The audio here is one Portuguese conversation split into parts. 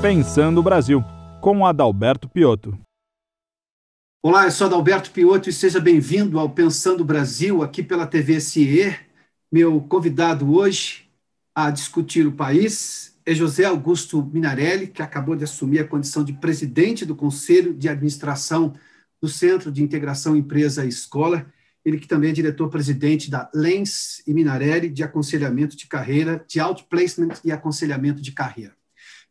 Pensando o Brasil, com Adalberto Piotto. Olá, eu sou Adalberto Piotto e seja bem-vindo ao Pensando Brasil, aqui pela TV CIE. Meu convidado hoje a discutir o país é José Augusto Minarelli, que acabou de assumir a condição de presidente do Conselho de Administração do Centro de Integração Empresa e Escola ele que também é diretor-presidente da Lens e Minarelli de aconselhamento de carreira, de outplacement e aconselhamento de carreira.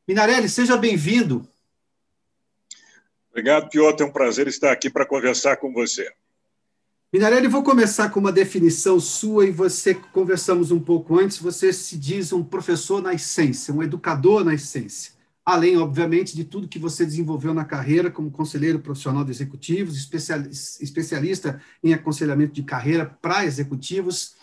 Minarelli, seja bem-vindo. Obrigado, Piotr. É um prazer estar aqui para conversar com você. Minarelli, vou começar com uma definição sua e você conversamos um pouco antes. Você se diz um professor na essência, um educador na essência além, obviamente, de tudo que você desenvolveu na carreira como conselheiro profissional de executivos, especialista em aconselhamento de carreira para executivos.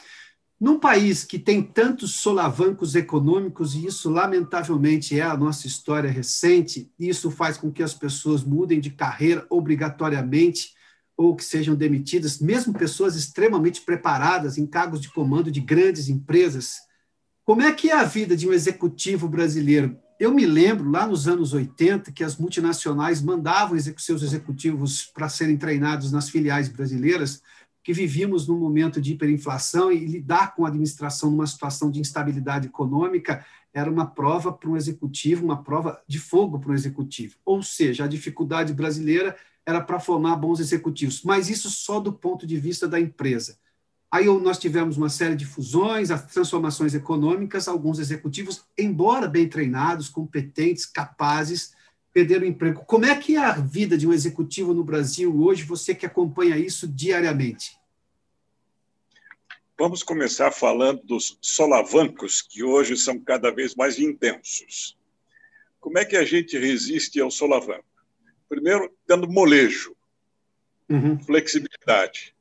Num país que tem tantos solavancos econômicos, e isso, lamentavelmente, é a nossa história recente, isso faz com que as pessoas mudem de carreira obrigatoriamente ou que sejam demitidas, mesmo pessoas extremamente preparadas em cargos de comando de grandes empresas. Como é que é a vida de um executivo brasileiro? Eu me lembro, lá nos anos 80, que as multinacionais mandavam seus executivos para serem treinados nas filiais brasileiras, que vivíamos num momento de hiperinflação e lidar com a administração numa situação de instabilidade econômica era uma prova para um executivo, uma prova de fogo para um executivo. Ou seja, a dificuldade brasileira era para formar bons executivos, mas isso só do ponto de vista da empresa. Aí nós tivemos uma série de fusões, as transformações econômicas, alguns executivos, embora bem treinados, competentes, capazes, perderam o emprego. Como é que é a vida de um executivo no Brasil hoje, você que acompanha isso diariamente? Vamos começar falando dos solavancos, que hoje são cada vez mais intensos. Como é que a gente resiste ao solavanco? Primeiro, tendo molejo, uhum. flexibilidade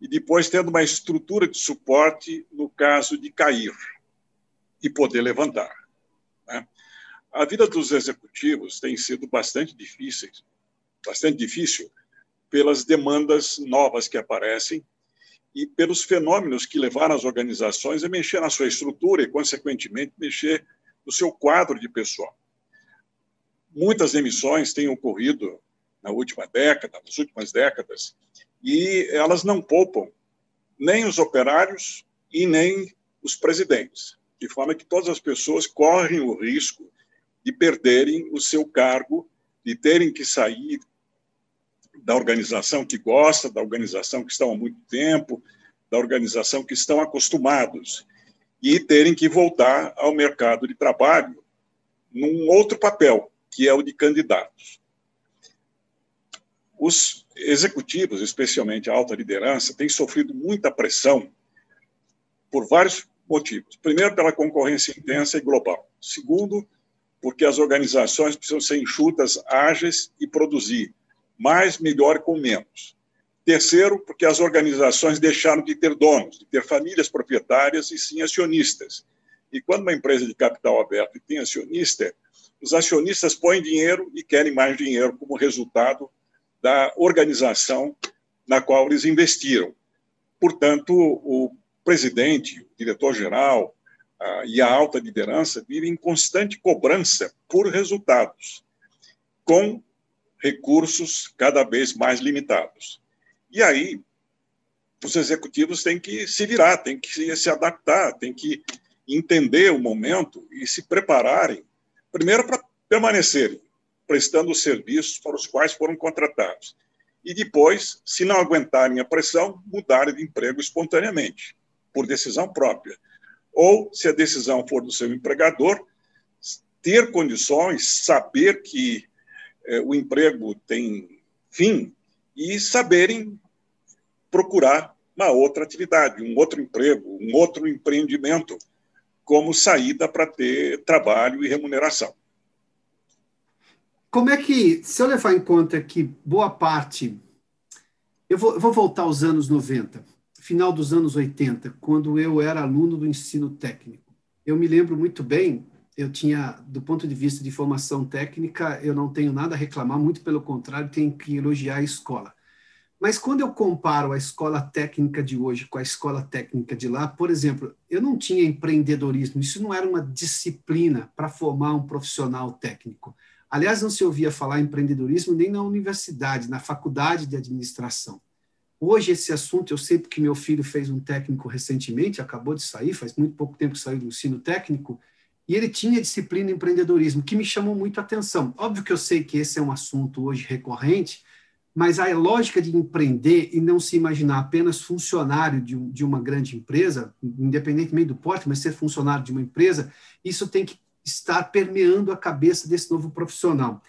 e depois tendo uma estrutura de suporte no caso de cair e poder levantar. A vida dos executivos tem sido bastante difícil, bastante difícil pelas demandas novas que aparecem e pelos fenômenos que levaram as organizações a mexer na sua estrutura e, consequentemente, mexer no seu quadro de pessoal. Muitas demissões têm ocorrido na última década, nas últimas décadas, e elas não poupam nem os operários e nem os presidentes, de forma que todas as pessoas correm o risco de perderem o seu cargo, de terem que sair da organização que gosta, da organização que estão há muito tempo, da organização que estão acostumados, e terem que voltar ao mercado de trabalho num outro papel, que é o de candidatos. Os executivos, especialmente a alta liderança, têm sofrido muita pressão por vários motivos. Primeiro, pela concorrência intensa e global. Segundo, porque as organizações precisam ser enxutas, ágeis e produzir mais, melhor com menos. Terceiro, porque as organizações deixaram de ter donos, de ter famílias proprietárias e sim acionistas. E quando uma empresa de capital aberto tem acionista, os acionistas põem dinheiro e querem mais dinheiro como resultado da organização na qual eles investiram. Portanto, o presidente, o diretor-geral e a alta liderança vivem em constante cobrança por resultados, com recursos cada vez mais limitados. E aí, os executivos têm que se virar, têm que se adaptar, têm que entender o momento e se prepararem, primeiro para permanecerem prestando os serviços para os quais foram contratados. E depois, se não aguentarem a pressão, mudarem de emprego espontaneamente, por decisão própria. Ou, se a decisão for do seu empregador, ter condições, saber que eh, o emprego tem fim e saberem procurar uma outra atividade, um outro emprego, um outro empreendimento como saída para ter trabalho e remuneração. Como é que, se eu levar em conta que boa parte. Eu vou, eu vou voltar aos anos 90, final dos anos 80, quando eu era aluno do ensino técnico. Eu me lembro muito bem, eu tinha, do ponto de vista de formação técnica, eu não tenho nada a reclamar, muito pelo contrário, tenho que elogiar a escola. Mas quando eu comparo a escola técnica de hoje com a escola técnica de lá, por exemplo, eu não tinha empreendedorismo, isso não era uma disciplina para formar um profissional técnico. Aliás, não se ouvia falar em empreendedorismo nem na universidade, na faculdade de administração. Hoje, esse assunto, eu sei porque meu filho fez um técnico recentemente, acabou de sair, faz muito pouco tempo que saiu do ensino técnico, e ele tinha disciplina empreendedorismo, que me chamou muito a atenção. Óbvio que eu sei que esse é um assunto hoje recorrente, mas a lógica de empreender e não se imaginar apenas funcionário de, de uma grande empresa, independentemente do porte, mas ser funcionário de uma empresa, isso tem que estar permeando a cabeça desse novo profissional.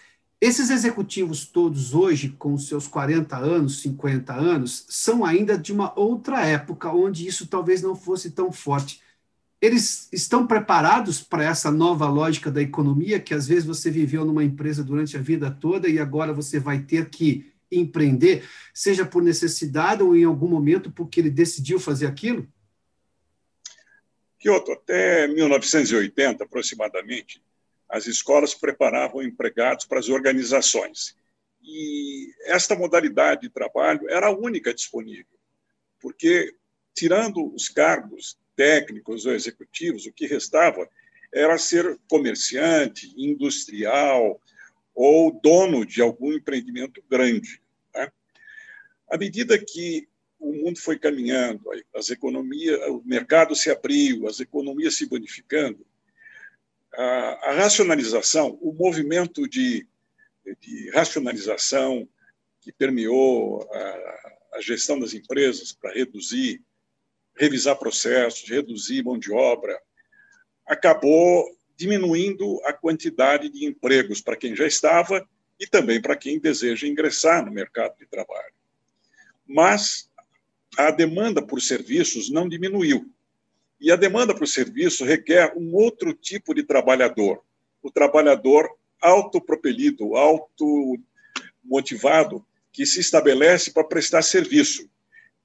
Esses executivos todos hoje, com seus 40 anos, 50 anos, são ainda de uma outra época, onde isso talvez não fosse tão forte. Eles estão preparados para essa nova lógica da economia, que às vezes você viveu numa empresa durante a vida toda e agora você vai ter que empreender, seja por necessidade ou em algum momento porque ele decidiu fazer aquilo? Kyoto, até 1980, aproximadamente, as escolas preparavam empregados para as organizações. E esta modalidade de trabalho era a única disponível, porque, tirando os cargos técnicos ou executivos, o que restava era ser comerciante, industrial ou dono de algum empreendimento grande. À medida que o mundo foi caminhando, as economias, o mercado se abriu, as economias se bonificando, a, a racionalização, o movimento de, de racionalização que permeou a, a gestão das empresas para reduzir, revisar processos, reduzir mão de obra, acabou diminuindo a quantidade de empregos para quem já estava e também para quem deseja ingressar no mercado de trabalho mas a demanda por serviços não diminuiu. E a demanda por serviço requer um outro tipo de trabalhador, o trabalhador autopropelido, automotivado, que se estabelece para prestar serviço.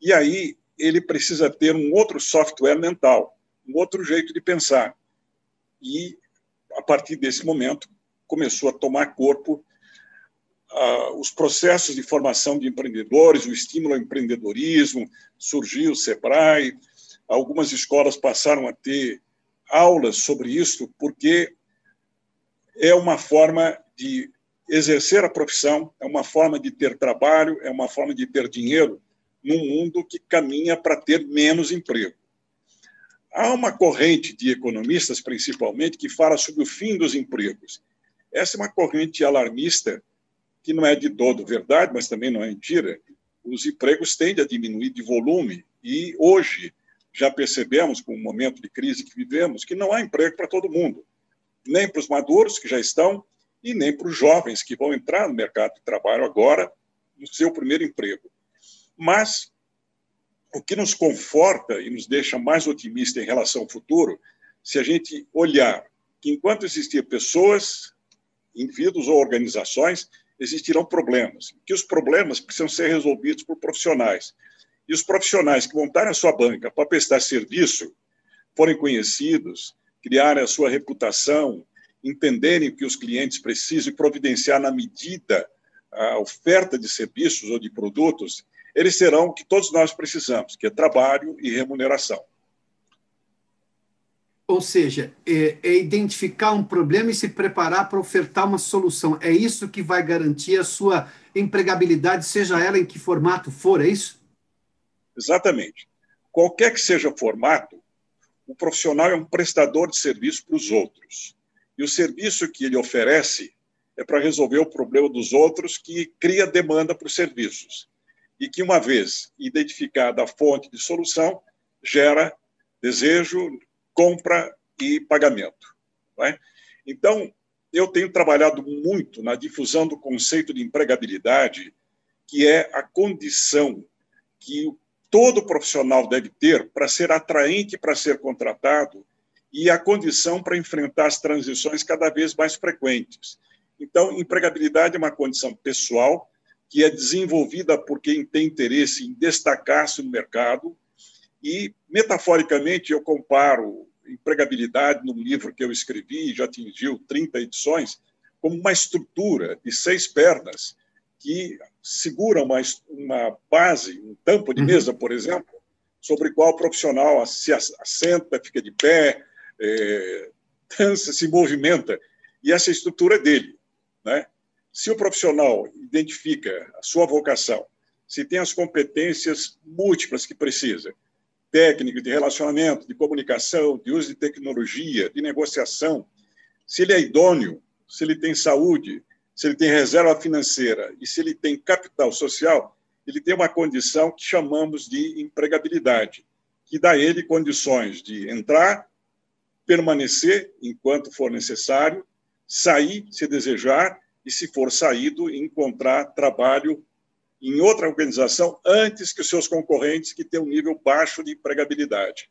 E aí ele precisa ter um outro software mental, um outro jeito de pensar. E, a partir desse momento, começou a tomar corpo os processos de formação de empreendedores, o estímulo ao empreendedorismo, surgiu o SEBRAE, algumas escolas passaram a ter aulas sobre isso, porque é uma forma de exercer a profissão, é uma forma de ter trabalho, é uma forma de ter dinheiro num mundo que caminha para ter menos emprego. Há uma corrente de economistas, principalmente, que fala sobre o fim dos empregos. Essa é uma corrente alarmista que não é de todo verdade, mas também não é mentira, os empregos tendem a diminuir de volume e hoje já percebemos, com o momento de crise que vivemos, que não há emprego para todo mundo, nem para os maduros que já estão e nem para os jovens que vão entrar no mercado de trabalho agora no seu primeiro emprego. Mas o que nos conforta e nos deixa mais otimistas em relação ao futuro, se a gente olhar que enquanto existiam pessoas, indivíduos ou organizações existirão problemas, que os problemas precisam ser resolvidos por profissionais. E os profissionais que montarem a sua banca para prestar serviço, forem conhecidos, criarem a sua reputação, entenderem que os clientes precisam e providenciar na medida a oferta de serviços ou de produtos, eles serão o que todos nós precisamos, que é trabalho e remuneração. Ou seja, é, é, identificar um problema e se preparar para ofertar uma solução. É isso que vai garantir a sua empregabilidade, seja ela em que formato for, é isso? Exatamente. Qualquer que seja o formato, o profissional é um prestador de serviço para os outros. E o serviço que ele oferece é para resolver o problema dos outros, que cria demanda por serviços. E que, uma vez identificada a fonte de solução, gera desejo, compra e pagamento. É? Então, eu tenho trabalhado muito na difusão do conceito de empregabilidade, que é a condição que todo profissional deve ter para ser atraente para ser contratado e a condição para enfrentar as transições cada vez mais frequentes. Então, empregabilidade é uma condição pessoal que é desenvolvida por quem tem interesse em destacar-se no mercado e, metaforicamente, eu comparo empregabilidade num livro que eu escrevi, já atingiu 30 edições, como uma estrutura de seis pernas que segura uma, uma base, um tampo de uhum. mesa, por exemplo, sobre qual o profissional se assenta, fica de pé, é, dança, se movimenta. E essa estrutura é dele. Né? Se o profissional identifica a sua vocação, se tem as competências múltiplas que precisa, técnico, de relacionamento, de comunicação, de uso de tecnologia, de negociação, se ele é idôneo, se ele tem saúde, se ele tem reserva financeira e se ele tem capital social, ele tem uma condição que chamamos de empregabilidade, que dá a ele condições de entrar, permanecer enquanto for necessário, sair se desejar e, se for saído, encontrar trabalho em outra organização antes que os seus concorrentes que têm um nível baixo de empregabilidade.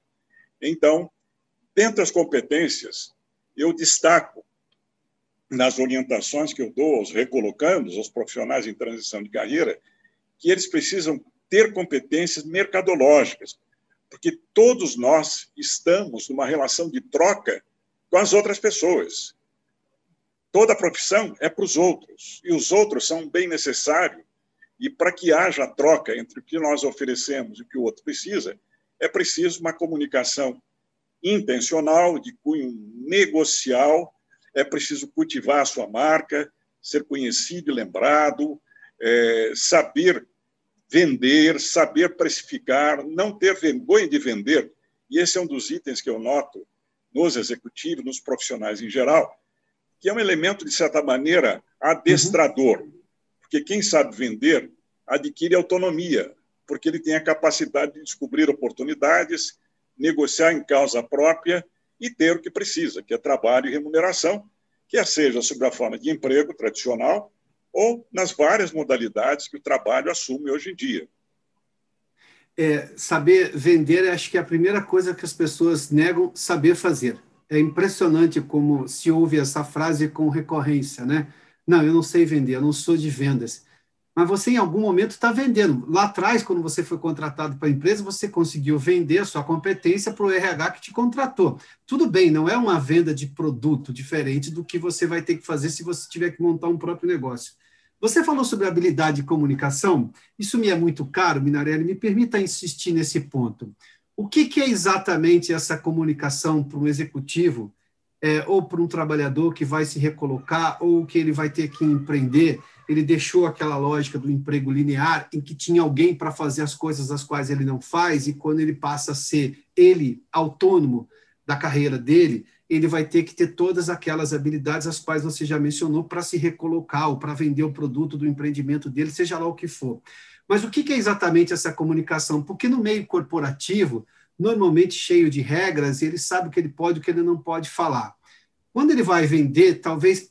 Então, dentre as competências, eu destaco nas orientações que eu dou aos recolocandos, aos profissionais em transição de carreira, que eles precisam ter competências mercadológicas, porque todos nós estamos numa relação de troca com as outras pessoas. Toda profissão é para os outros, e os outros são bem necessário e para que haja troca entre o que nós oferecemos e o que o outro precisa, é preciso uma comunicação intencional, de cunho negocial, é preciso cultivar a sua marca, ser conhecido e lembrado, é, saber vender, saber precificar, não ter vergonha de vender. E esse é um dos itens que eu noto nos executivos, nos profissionais em geral, que é um elemento, de certa maneira, adestrador. Uhum porque quem sabe vender adquire autonomia, porque ele tem a capacidade de descobrir oportunidades, negociar em causa própria e ter o que precisa, que é trabalho e remuneração, quer seja sob a forma de emprego tradicional ou nas várias modalidades que o trabalho assume hoje em dia. É, saber vender, acho que é a primeira coisa que as pessoas negam saber fazer. É impressionante como se ouve essa frase com recorrência, né? Não, eu não sei vender, eu não sou de vendas. Mas você, em algum momento, está vendendo. Lá atrás, quando você foi contratado para a empresa, você conseguiu vender a sua competência para o RH que te contratou. Tudo bem, não é uma venda de produto diferente do que você vai ter que fazer se você tiver que montar um próprio negócio. Você falou sobre habilidade de comunicação, isso me é muito caro, Minarelli, me permita insistir nesse ponto. O que, que é exatamente essa comunicação para um executivo é, ou para um trabalhador que vai se recolocar ou que ele vai ter que empreender, ele deixou aquela lógica do emprego linear em que tinha alguém para fazer as coisas as quais ele não faz e quando ele passa a ser ele autônomo da carreira dele, ele vai ter que ter todas aquelas habilidades as quais você já mencionou para se recolocar ou para vender o produto do empreendimento dele, seja lá o que for. Mas o que é exatamente essa comunicação? Porque no meio corporativo, normalmente cheio de regras, e ele sabe o que ele pode e o que ele não pode falar. Quando ele vai vender, talvez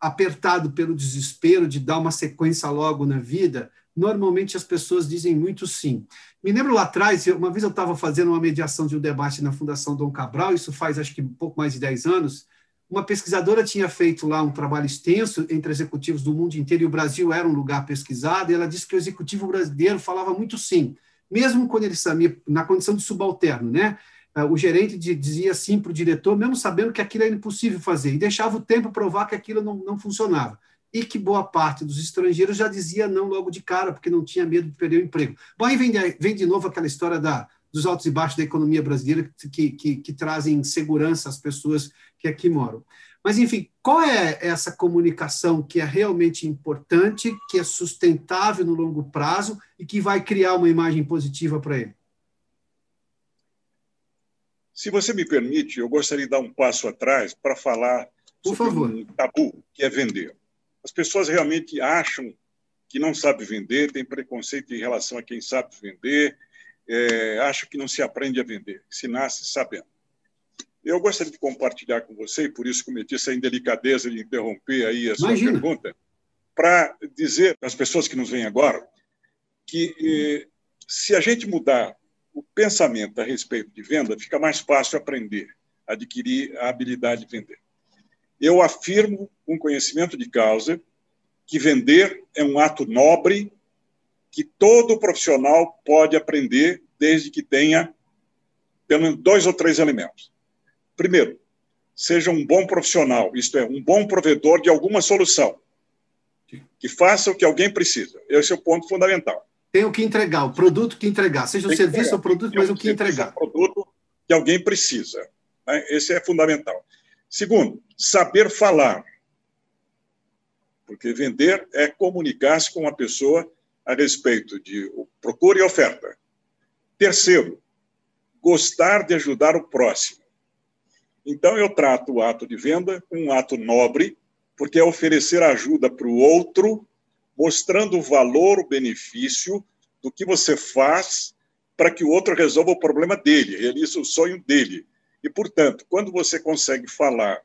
apertado pelo desespero de dar uma sequência logo na vida, normalmente as pessoas dizem muito sim. Me lembro lá atrás, uma vez eu estava fazendo uma mediação de um debate na Fundação Dom Cabral, isso faz acho que um pouco mais de 10 anos, uma pesquisadora tinha feito lá um trabalho extenso entre executivos do mundo inteiro, e o Brasil era um lugar pesquisado, e ela disse que o executivo brasileiro falava muito sim mesmo quando ele sabia, na condição de subalterno, né? Ah, o gerente dizia sim para o diretor, mesmo sabendo que aquilo era impossível fazer, e deixava o tempo provar que aquilo não, não funcionava. E que boa parte dos estrangeiros já dizia não logo de cara, porque não tinha medo de perder o emprego. Bom, aí vem de, vem de novo aquela história da, dos altos e baixos da economia brasileira que, que, que trazem segurança às pessoas que aqui moram. Mas, enfim, qual é essa comunicação que é realmente importante, que é sustentável no longo prazo e que vai criar uma imagem positiva para ele? Se você me permite, eu gostaria de dar um passo atrás para falar Por sobre favor. um tabu, que é vender. As pessoas realmente acham que não sabe vender, tem preconceito em relação a quem sabe vender, é, acham que não se aprende a vender, se nasce sabendo. Eu gostaria de compartilhar com você, e por isso cometi essa indelicadeza de interromper aí a sua Imagina. pergunta, para dizer às pessoas que nos vêm agora que eh, se a gente mudar o pensamento a respeito de venda, fica mais fácil aprender, adquirir a habilidade de vender. Eu afirmo, com conhecimento de causa, que vender é um ato nobre que todo profissional pode aprender desde que tenha pelo menos dois ou três elementos. Primeiro, seja um bom profissional, isto é, um bom provedor de alguma solução. que faça o que alguém precisa. Esse é o ponto fundamental. Tem o que entregar, o produto que entregar, seja o serviço ou produto, mas o que entregar. O produto que alguém precisa. Né? Esse é fundamental. Segundo, saber falar. Porque vender é comunicar-se com uma pessoa a respeito de procura e oferta. Terceiro, gostar de ajudar o próximo. Então, eu trato o ato de venda como um ato nobre, porque é oferecer ajuda para o outro, mostrando o valor, o benefício do que você faz para que o outro resolva o problema dele, realize o sonho dele. E, portanto, quando você consegue falar,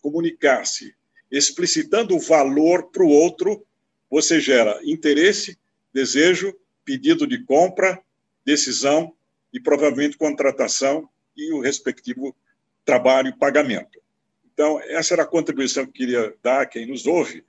comunicar-se, explicitando o valor para o outro, você gera interesse, desejo, pedido de compra, decisão e provavelmente contratação e o respectivo trabalho e pagamento. Então, essa era a contribuição que eu queria dar a quem nos ouve,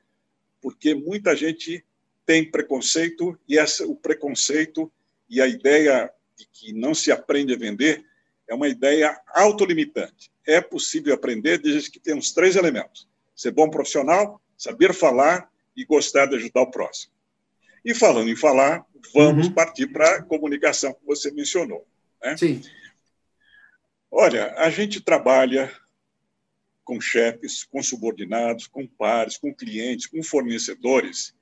porque muita gente tem preconceito e essa, o preconceito e a ideia de que não se aprende a vender é uma ideia autolimitante. É possível aprender desde que temos três elementos: ser bom profissional, saber falar e gostar de ajudar o próximo. E falando em falar, vamos uhum. partir para a comunicação que você mencionou. Né? Sim. Olha, a gente trabalha com chefes, com subordinados, com pares, com clientes, com fornecedores,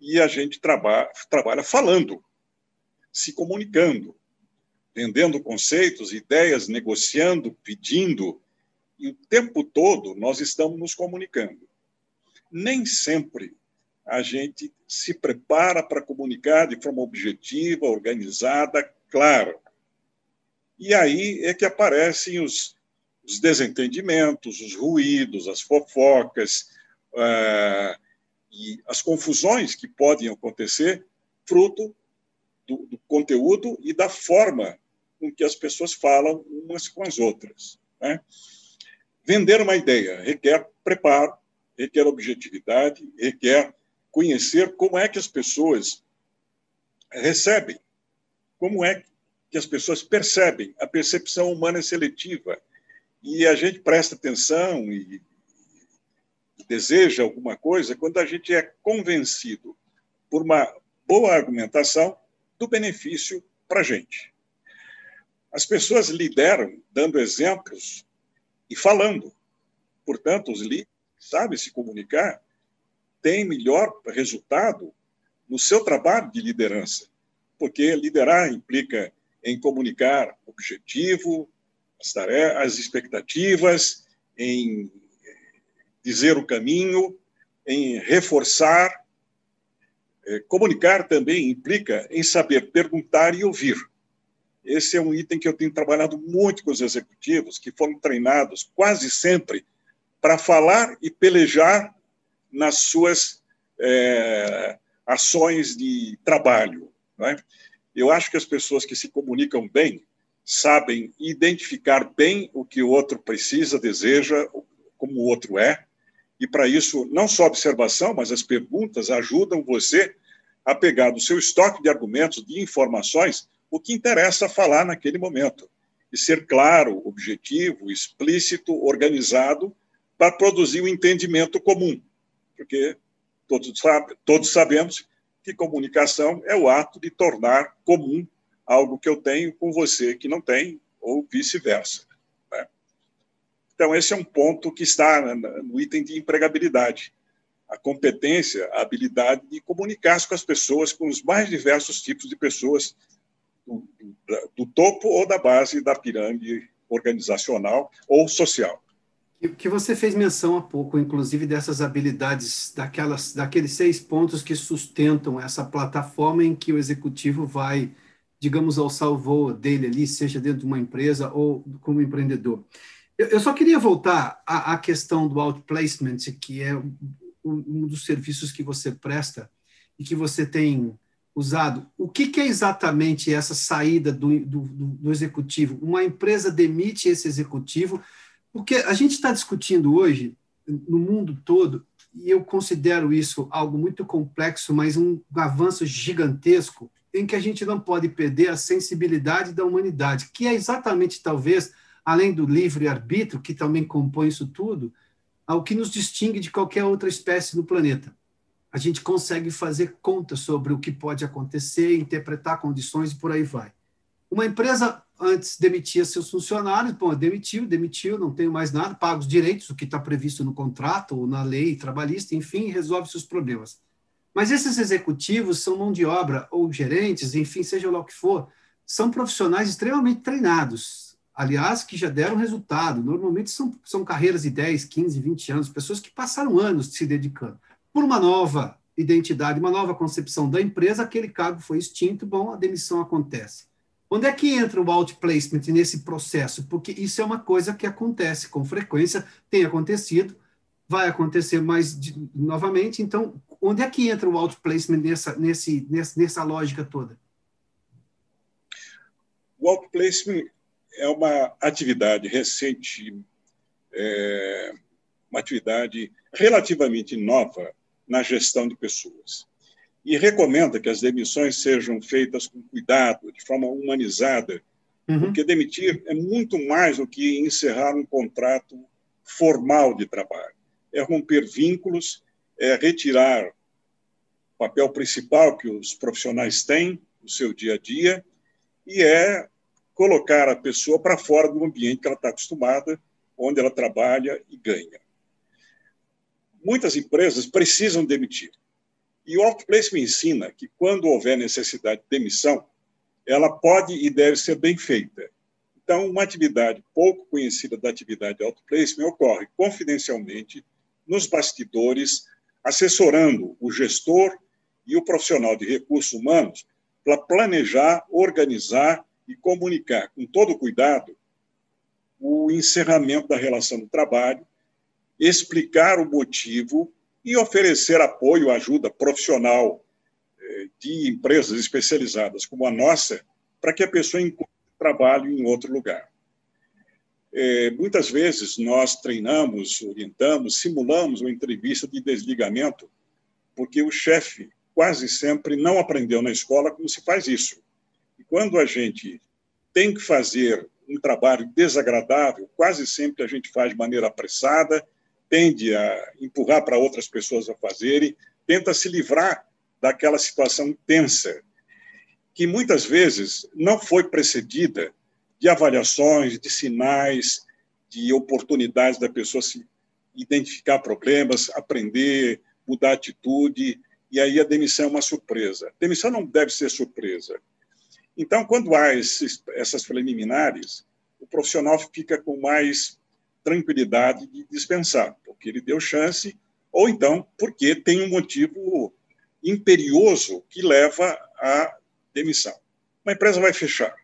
e a gente traba trabalha falando, se comunicando, vendendo conceitos, ideias, negociando, pedindo, e o tempo todo nós estamos nos comunicando. Nem sempre a gente se prepara para comunicar de forma objetiva, organizada, clara. E aí é que aparecem os, os desentendimentos, os ruídos, as fofocas uh, e as confusões que podem acontecer fruto do, do, conteúdo e da forma com que as pessoas falam umas com as outras. Né? Vender uma ideia requer preparo, requer objetividade, requer conhecer como é que as pessoas recebem, como é que as pessoas percebem. A percepção humana é seletiva e a gente presta atenção e, deseja alguma coisa quando a gente é convencido por uma boa argumentação do benefício para a gente. As pessoas lideram dando exemplos e falando. Portanto, os líderes sabem se comunicar, têm melhor resultado no seu trabalho de liderança, porque liderar implica em comunicar objetivo, as, tarefas, as expectativas, em dizer o caminho, em reforçar. É, comunicar também implica em saber perguntar e ouvir. Esse é um item que eu tenho trabalhado muito com os executivos, que foram treinados quase sempre para falar e pelejar nas suas é, ações de trabalho. É? Eu acho que as pessoas que se comunicam bem sabem identificar bem o que o outro precisa, deseja, como o outro é, e para isso, não só observação, mas as perguntas ajudam você a pegar do seu estoque de argumentos, de informações, o que interessa falar naquele momento. E ser claro, objetivo, explícito, organizado, para produzir o um entendimento comum. Porque todos, sabe, todos sabemos que comunicação é o ato de tornar comum algo que eu tenho com você que não tem, ou vice-versa. Né? Então, esse é um ponto que está no item de empregabilidade. A competência, a habilidade de comunicar-se com as pessoas, com os mais diversos tipos de pessoas, do, do, do topo ou da base da pirâmide organizacional ou social que você fez menção há pouco, inclusive, dessas habilidades, daquelas, daqueles seis pontos que sustentam essa plataforma em que o executivo vai, digamos, alçar o dele ali, seja dentro de uma empresa ou como empreendedor. Eu, eu só queria voltar à, à, questão do outplacement, que é um, um dos serviços que você presta e que você tem usado. O que, que é exatamente essa saída do, do, do executivo? Uma empresa demite esse executivo porque a gente está discutindo hoje, no mundo todo, e eu considero isso algo muito complexo, mas um avanço gigantesco, em que a gente não pode perder a sensibilidade da humanidade, que é exatamente, talvez, além do livre-arbítrio, que também compõe isso tudo, o que nos distingue de qualquer outra espécie no planeta. a gente consegue fazer conta sobre o que pode acontecer, interpretar condições e por aí vai. Uma empresa antes demitia seus funcionários, bom, demitiu, demitiu, não tenho mais nada, paga os direitos, o que está previsto no contrato ou na lei trabalhista, enfim, resolve seus problemas. Mas esses executivos são mão de obra ou gerentes, enfim, seja lá o que for, são profissionais extremamente treinados, aliás, que já deram resultado. Normalmente são, são carreiras de 10, 15, 20 anos, pessoas que passaram anos se dedicando. Por uma nova identidade, uma nova concepção da empresa, aquele cargo foi extinto, bom, a demissão acontece. Onde é que entra o outplacement nesse processo? Porque isso é uma coisa que acontece com frequência, tem acontecido, vai acontecer mais de, novamente. Então, onde é que entra o outplacement nessa, nesse, nessa, nessa lógica toda? O outplacement é uma atividade recente, é, uma atividade relativamente nova na gestão de pessoas e recomenda que as demissões sejam feitas com cuidado, de forma humanizada, uhum. porque demitir é muito mais do que encerrar um contrato formal de trabalho. É romper vínculos, é retirar o papel principal que os profissionais têm no seu dia a dia e é colocar a pessoa para fora do ambiente que ela está acostumada, onde ela trabalha e ganha. Muitas empresas precisam demitir e o outplace me ensina que, quando houver necessidade de demissão, ela pode e deve ser bem feita. Então, uma atividade pouco conhecida da atividade de outplacement ocorre confidencialmente nos bastidores, assessorando o gestor e o profissional de recursos humanos para planejar, organizar e comunicar com todo cuidado o encerramento da relação do trabalho, explicar o motivo e oferecer apoio, ajuda profissional eh, de empresas especializadas como a nossa, para que a pessoa encontre trabalho em outro lugar. É, muitas vezes nós treinamos, orientamos, simulamos uma entrevista de desligamento, porque o chefe quase sempre não aprendeu na escola como se faz isso. E quando a gente tem que fazer um trabalho desagradável, quase sempre a gente faz de maneira apressada, tende a empurrar para outras pessoas a fazerem, tenta se livrar daquela situação tensa, que muitas vezes não foi precedida de avaliações, de sinais, de oportunidades da pessoa se identificar problemas, aprender, mudar atitude, e aí a demissão é uma surpresa. A demissão não deve ser surpresa. Então, quando há esses, essas preliminares, o profissional fica com mais tranquilidade de dispensar, porque ele deu chance, ou então porque tem um motivo imperioso que leva à demissão. Uma empresa vai fechar.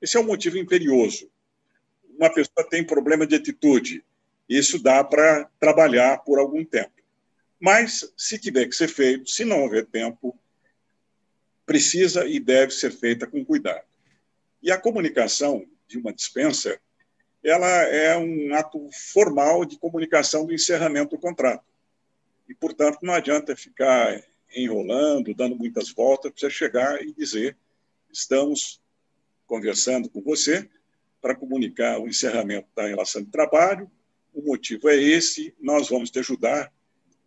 Esse é um motivo imperioso. Uma pessoa tem problema de atitude. Isso dá para trabalhar por algum tempo. Mas, se tiver que ser feito, se não houver tempo, precisa e deve ser feita com cuidado. E a comunicação de uma dispensa ela é um ato formal de comunicação do encerramento do contrato. E, portanto, não adianta ficar enrolando, dando muitas voltas, precisa chegar e dizer: estamos conversando com você para comunicar o encerramento da relação de trabalho, o motivo é esse, nós vamos te ajudar,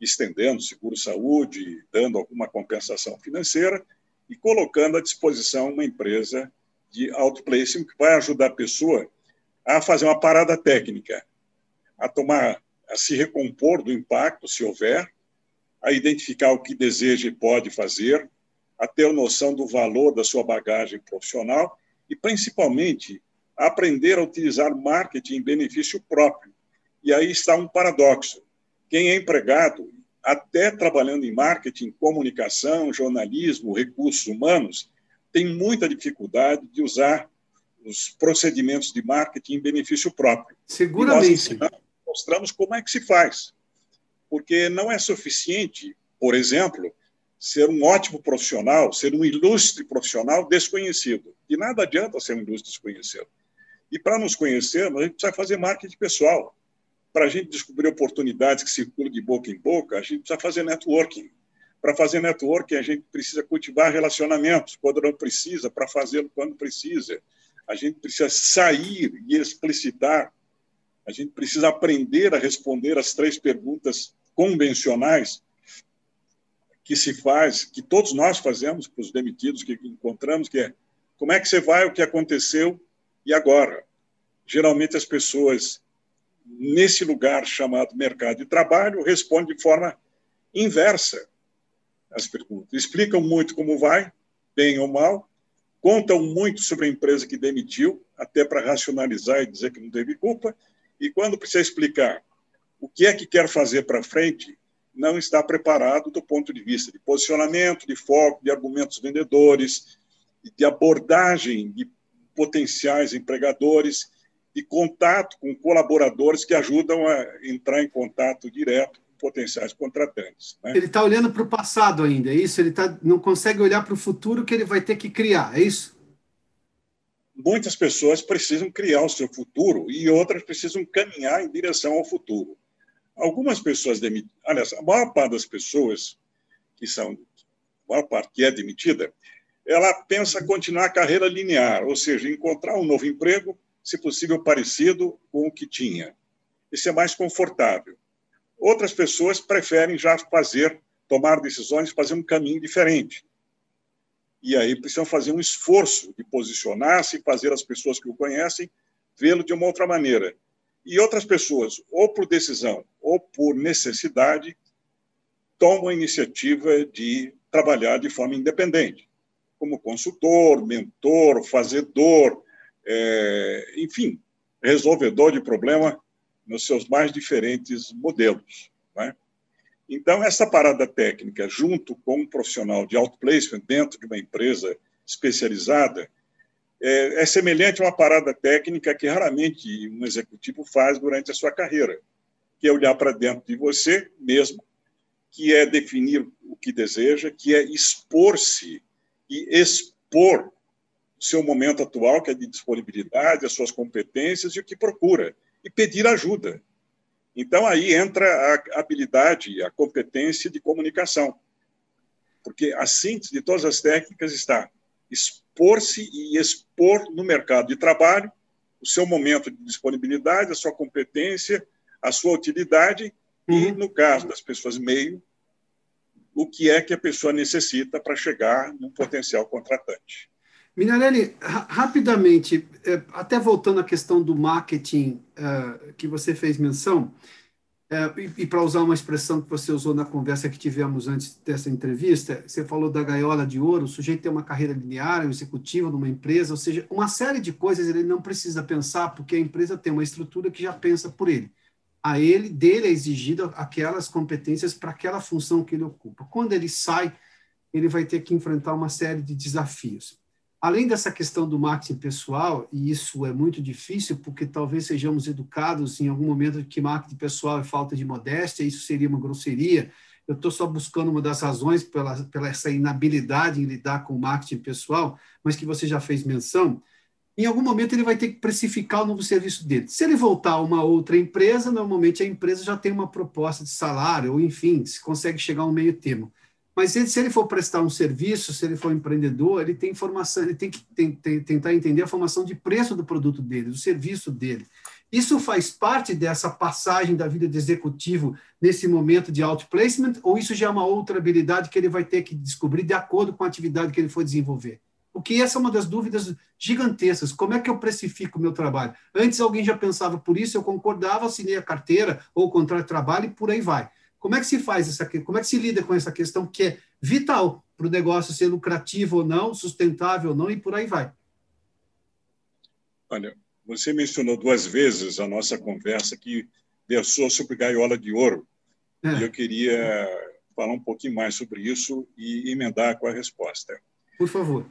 estendendo seguro-saúde, dando alguma compensação financeira e colocando à disposição uma empresa de outplacement que vai ajudar a pessoa a fazer uma parada técnica, a tomar, a se recompor do impacto, se houver, a identificar o que deseja e pode fazer, a ter noção do valor da sua bagagem profissional e, principalmente, a aprender a utilizar marketing em benefício próprio. E aí está um paradoxo. Quem é empregado, até trabalhando em marketing, comunicação, jornalismo, recursos humanos, tem muita dificuldade de usar os procedimentos de marketing em benefício próprio. Seguramente. E nós mostramos como é que se faz. Porque não é suficiente, por exemplo, ser um ótimo profissional, ser um ilustre profissional desconhecido. De nada adianta ser um ilustre desconhecido. E para nos conhecermos, a gente precisa fazer marketing pessoal. Para a gente descobrir oportunidades que circulam de boca em boca, a gente precisa fazer networking. Para fazer networking, a gente precisa cultivar relacionamentos quando não precisa, para fazê-lo quando precisa a gente precisa sair e explicitar, a gente precisa aprender a responder as três perguntas convencionais que se faz, que todos nós fazemos para os demitidos que encontramos, que é como é que você vai, o que aconteceu e agora? Geralmente as pessoas nesse lugar chamado mercado de trabalho respondem de forma inversa as perguntas. Explicam muito como vai, bem ou mal, contam muito sobre a empresa que demitiu, até para racionalizar e dizer que não teve culpa, e quando precisa explicar o que é que quer fazer para frente, não está preparado do ponto de vista de posicionamento, de foco, de argumentos vendedores, de abordagem de potenciais empregadores, de contato com colaboradores que ajudam a entrar em contato direto potenciais contratantes. Né? Ele está olhando para o passado ainda, é isso? Ele tá, não consegue olhar para o futuro que ele vai ter que criar, é isso? Muitas pessoas precisam criar o seu futuro e outras precisam caminhar em direção ao futuro. Algumas pessoas demitem, aliás, a maior parte das pessoas que são, a maior parte que é demitida, ela pensa continuar a carreira linear, ou seja, encontrar um novo emprego, se possível parecido com o que tinha. Isso é mais confortável. Outras pessoas preferem já fazer, tomar decisões, fazer um caminho diferente. E aí precisam fazer um esforço de posicionar-se, fazer as pessoas que o conhecem vê-lo de uma outra maneira. E outras pessoas, ou por decisão ou por necessidade, tomam a iniciativa de trabalhar de forma independente, como consultor, mentor, fazedor, é, enfim, resolvedor de problema nos seus mais diferentes modelos. Né? Então, essa parada técnica, junto com um profissional de outplacement dentro de uma empresa especializada, é, é, semelhante a uma parada técnica que raramente um executivo faz durante a sua carreira, que é olhar para dentro de você mesmo, que é definir o que deseja, que é expor-se e expor o seu momento atual, que é de disponibilidade, as suas competências e o que procura, e pedir ajuda. Então, aí entra a habilidade, a competência de comunicação. Porque a síntese de todas as técnicas está expor-se e expor no mercado de trabalho o seu momento de disponibilidade, a sua competência, a sua utilidade uhum. e, no caso das pessoas meio, o que é que a pessoa necessita para chegar num potencial contratante. Minarelli, rapidamente, é, até voltando à questão do marketing uh, que você fez menção, uh, e, e para usar uma expressão que você usou na conversa que tivemos antes dessa entrevista, você falou da gaiola de ouro, o sujeito tem uma carreira linear, um executivo numa empresa, ou seja, uma série de coisas ele não precisa pensar, porque a empresa tem uma estrutura que já pensa por ele. A ele, dele é exigida aquelas competências para aquela função que ele ocupa. Quando ele sai, ele vai ter que enfrentar uma série de desafios. Além dessa questão do marketing pessoal, e isso é muito difícil, porque talvez sejamos educados em algum momento que marketing pessoal é falta de modéstia, isso seria uma grosseria. Eu estou só buscando uma das razões pela, pela essa inabilidade em lidar com o marketing pessoal, mas que você já fez menção. Em algum momento ele vai ter que precificar o novo serviço dele. Se ele voltar a uma outra empresa, normalmente a empresa já tem uma proposta de salário, ou enfim, se consegue chegar a um meio termo. Mas ele, se ele for prestar um serviço, se ele for empreendedor, ele tem informação, ele tem que tem, tem, tentar entender a formação de preço do produto dele, do serviço dele. Isso faz parte dessa passagem da vida de executivo nesse momento de outplacement, ou isso já é uma outra habilidade que ele vai ter que descobrir de acordo com a atividade que ele for desenvolver? Porque essa é uma das dúvidas gigantescas. Como é que eu precifico o meu trabalho? Antes alguém já pensava por isso, eu concordava, assinei a carteira ou o contrato de trabalho e por aí vai. Como é que se faz essa como é que se lida com essa questão que é vital para o negócio ser lucrativo ou não, sustentável ou não e por aí vai? Olha, você mencionou duas vezes a nossa conversa que versou sobre gaiola de ouro. É. E eu queria falar um pouquinho mais sobre isso e emendar com a resposta. Por favor.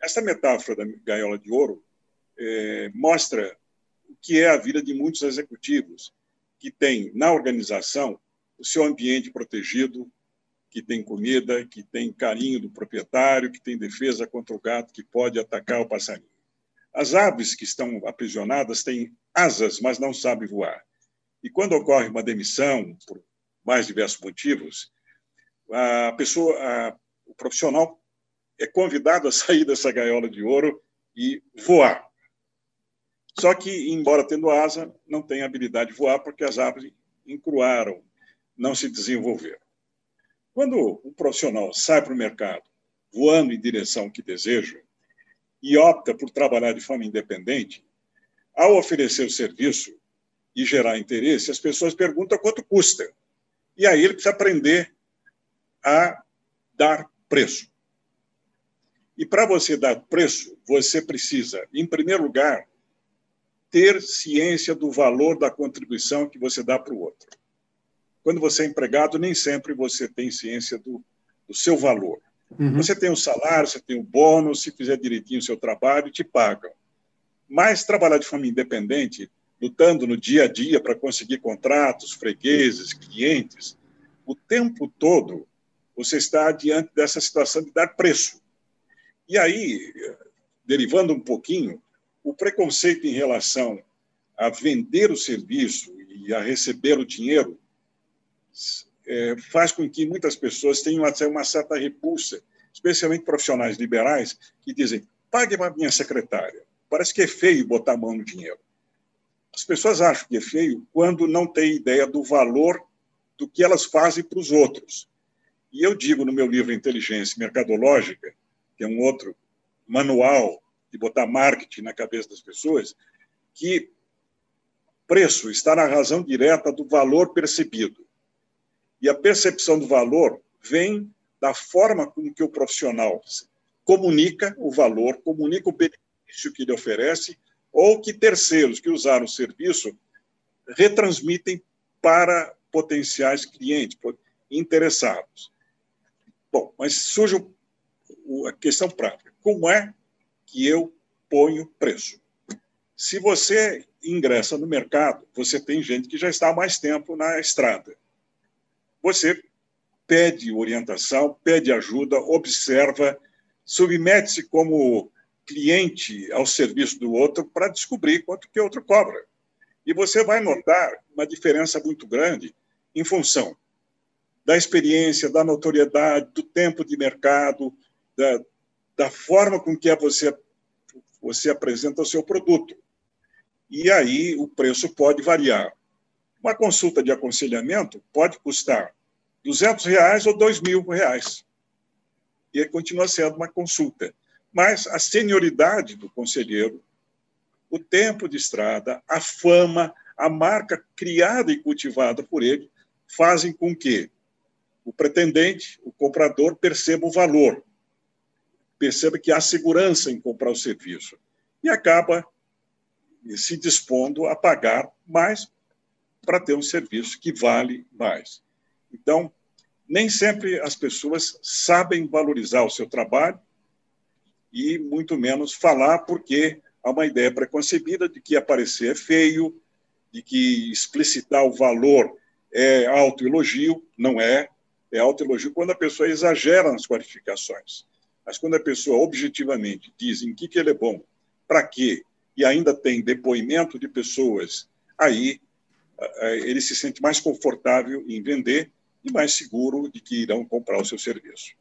Essa metáfora da gaiola de ouro é, mostra o que é a vida de muitos executivos que têm na organização o seu ambiente protegido, que tem comida, que tem carinho do proprietário, que tem defesa contra o gato que pode atacar o passarinho. As aves que estão aprisionadas têm asas, mas não sabem voar. E quando ocorre uma demissão, por mais diversos motivos, a pessoa, a, o profissional é convidado a sair dessa gaiola de ouro e voar. Só que, embora tendo asa, não tem habilidade de voar porque as aves encruaram não se desenvolveram. Quando o profissional sai para o mercado voando em direção que deseja e opta por trabalhar de forma independente, ao oferecer o serviço e gerar interesse, as pessoas perguntam quanto custa. E aí ele precisa aprender a dar preço. E para você dar preço, você precisa, em primeiro lugar, ter ciência do valor da contribuição que você dá para o outro. Quando você é empregado, nem sempre você tem ciência do, do seu valor. Uhum. Você tem o salário, você tem o bônus, se fizer direitinho o seu trabalho, te pagam. Mas trabalhar de forma independente, lutando no dia a dia para conseguir contratos, fregueses, clientes, o tempo todo você está diante dessa situação de dar preço. E aí, derivando um pouquinho, o preconceito em relação a vender o serviço e a receber o dinheiro é, faz com que muitas pessoas tenham até uma certa repulsa, especialmente profissionais liberais, que dizem: pague para minha secretária. Parece que é feio botar a mão no dinheiro. As pessoas acham que é feio quando não têm ideia do valor do que elas fazem para os outros. E eu digo no meu livro Inteligência Mercadológica, que é um outro manual de botar marketing na cabeça das pessoas, que preço está na razão direta do valor percebido. E a percepção do valor vem da forma com que o profissional comunica o valor, comunica o benefício que ele oferece, ou que terceiros que usaram o serviço retransmitem para potenciais clientes interessados. Bom, mas surge a questão prática. Como é que eu ponho preço? Se você ingressa no mercado, você tem gente que já está há mais tempo na estrada você pede orientação, pede ajuda, observa, submete-se como cliente ao serviço do outro para descobrir quanto que o outro cobra. E você vai notar uma diferença muito grande em função da experiência, da notoriedade, do tempo de mercado, da, da forma com que você, você apresenta o seu produto. E aí o preço pode variar. Uma consulta de aconselhamento pode custar 200 reais ou 2 mil reais. E continua sendo uma consulta. Mas a senioridade do conselheiro, o tempo de estrada, a fama, a marca criada e cultivada por ele, fazem com que o pretendente, o comprador, perceba o valor, perceba que há segurança em comprar o serviço e acaba se dispondo a pagar mais para ter um serviço que vale mais. Então, nem sempre as pessoas sabem valorizar o seu trabalho e muito menos falar porque há uma ideia preconcebida de que aparecer é feio, de que explicitar o valor é autoelogio, não é. É autoelogio quando a pessoa exagera nas qualificações. Mas quando a pessoa objetivamente diz em que, que ele é bom, para quê, e ainda tem depoimento de pessoas, aí ele se sente mais confortável em vender e mais seguro de que irão comprar o seu serviço.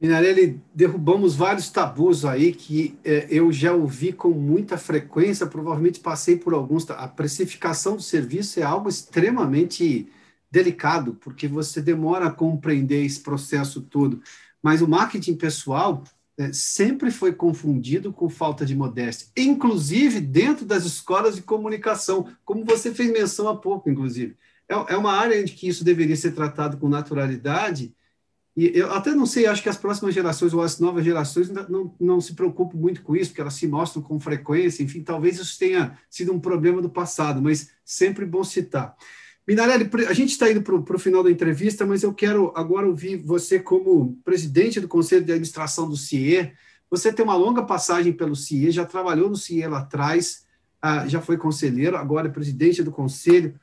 Minarelli, derrubamos vários tabus aí que é, eu já ouvi com muita frequência, provavelmente passei por alguns. A precificação do serviço é algo extremamente delicado, porque você demora a compreender esse processo todo. Mas o marketing pessoal é, sempre foi confundido com falta de modéstia, inclusive dentro das escolas de comunicação, como você fez menção há pouco, inclusive. É, é uma área em que isso deveria ser tratado com naturalidade, e eu até não sei, acho que as próximas gerações ou as novas gerações não, não se preocupam muito com isso, porque elas se mostram com frequência, enfim, talvez isso tenha sido um problema do passado, mas sempre bom citar. Minarelli, a gente está indo para o final da entrevista, mas eu quero agora ouvir você como presidente do Conselho de Administração do CIE. Você tem uma longa passagem pelo CIE, já trabalhou no CIE lá atrás, ah, já foi conselheiro, agora é presidente do Conselho.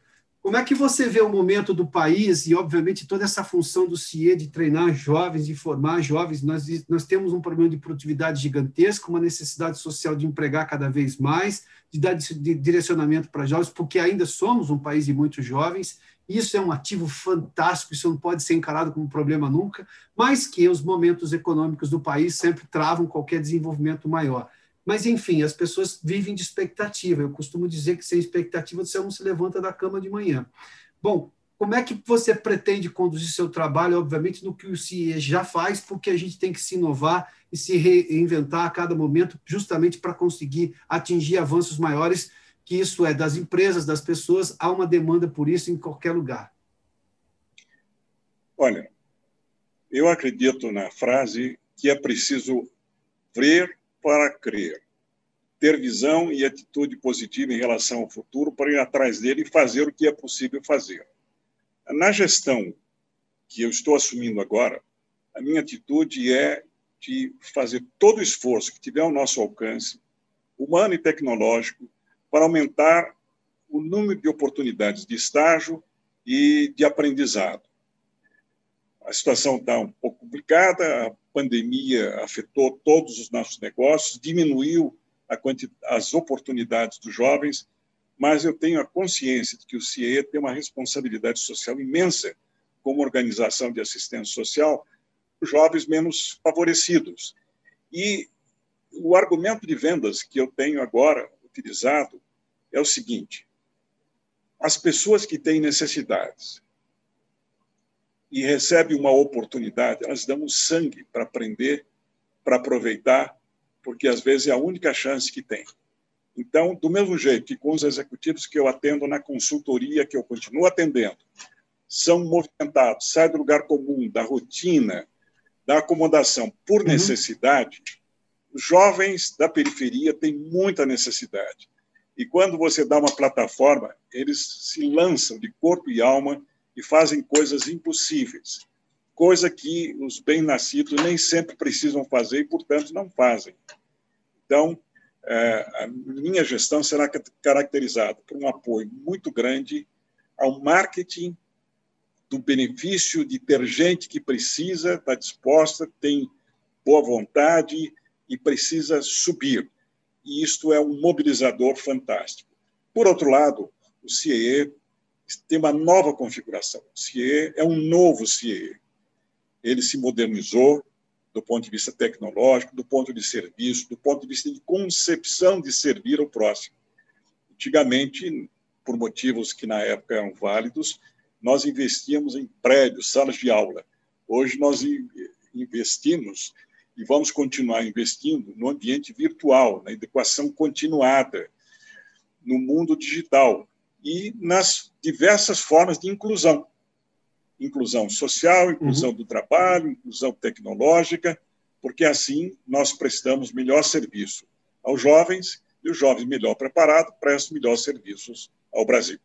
Como é que você vê o momento do país e, obviamente, toda essa função do CIE de treinar jovens, de formar jovens? Nós, nós temos um problema de produtividade gigantesco, uma necessidade social de empregar cada vez mais, de dar de direcionamento para jovens, porque ainda somos um país de muitos jovens. Isso é um ativo fantástico, isso não pode ser encarado como problema nunca, mas que os momentos econômicos do país sempre travam qualquer desenvolvimento maior. Mas, enfim, as pessoas vivem de expectativa. Eu costumo dizer que sem expectativa você não se levanta da cama de manhã. Bom, como é que você pretende conduzir seu trabalho, obviamente, no que o CIE já faz, porque a gente tem que se inovar e se reinventar a cada momento, justamente para conseguir atingir avanços maiores, que isso é das empresas, das pessoas, há uma demanda por isso em qualquer lugar. Olha, eu acredito na frase que é preciso ver para crer, ter visão e atitude positiva em relação ao futuro para ir atrás dele e fazer o que é possível fazer. Na gestão que eu estou assumindo agora, a minha atitude é de fazer todo o esforço que tiver ao nosso alcance, humano e tecnológico, para aumentar o número de oportunidades de estágio e de aprendizado. A situação está um pouco complicada, a pandemia afetou todos os nossos negócios, diminuiu as oportunidades dos jovens, mas eu tenho a consciência de que o CIE tem uma responsabilidade social imensa como organização de assistência social os jovens menos favorecidos. E o argumento de vendas que eu tenho agora utilizado é o seguinte: as pessoas que têm necessidades e recebem uma oportunidade, elas dão o sangue para aprender, para aproveitar, porque às vezes é a única chance que tem. Então, do mesmo jeito que com os executivos que eu atendo na consultoria, que eu continuo atendendo, são movimentados, saem do lugar comum, da rotina, da acomodação por uhum. necessidade, os jovens da periferia têm muita necessidade. E quando você dá uma plataforma, eles se lançam de corpo e alma e fazem coisas impossíveis, coisa que os bem-nascidos nem sempre precisam fazer e, portanto, não fazem. Então, é, a minha gestão será caracterizada por um apoio muito grande ao marketing do benefício de ter gente que precisa, está disposta, tem boa vontade e precisa subir. E isto é um mobilizador fantástico. Por outro lado, o CIE tem uma nova configuração. O CIE é um novo CIE. Ele se modernizou do ponto de vista tecnológico, do ponto de serviço, do ponto de vista de concepção de servir ao próximo. Antigamente, por motivos que na época eram válidos, nós investíamos em prédios, salas de aula. Hoje nós investimos e vamos continuar investindo no ambiente virtual, na educação continuada, no mundo digital e nas diversas formas de inclusão. Inclusão social, inclusão uhum. do trabalho, inclusão tecnológica, porque assim nós prestamos melhor serviço aos jovens e os jovens melhor preparados prestam melhores serviços ao Brasil.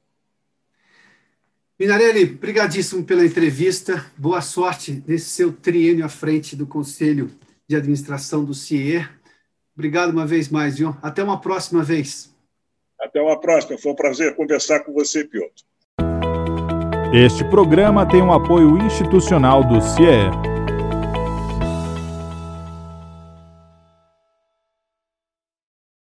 Minarelli, brigadíssimo pela entrevista. Boa sorte nesse seu triênio à frente do Conselho de Administração do CIE. Obrigado uma vez mais, viu? Até uma próxima vez. Até uma próxima. Foi um prazer conversar com você, Piotr. Este programa tem um apoio institucional do CIE.